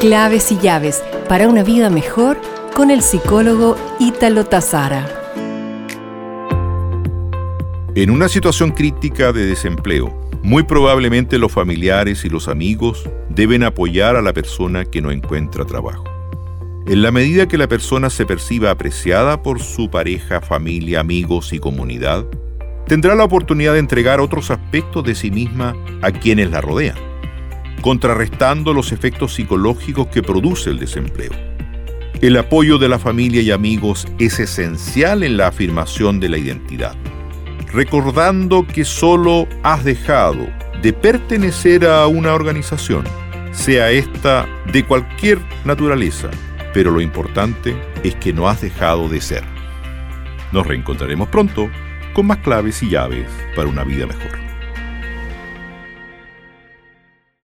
Claves y llaves para una vida mejor con el psicólogo Ítalo Tazara. En una situación crítica de desempleo, muy probablemente los familiares y los amigos deben apoyar a la persona que no encuentra trabajo. En la medida que la persona se perciba apreciada por su pareja, familia, amigos y comunidad, tendrá la oportunidad de entregar otros aspectos de sí misma a quienes la rodean, contrarrestando los efectos psicológicos que produce el desempleo. El apoyo de la familia y amigos es esencial en la afirmación de la identidad recordando que solo has dejado de pertenecer a una organización, sea esta de cualquier naturaleza, pero lo importante es que no has dejado de ser. Nos reencontraremos pronto con más claves y llaves para una vida mejor.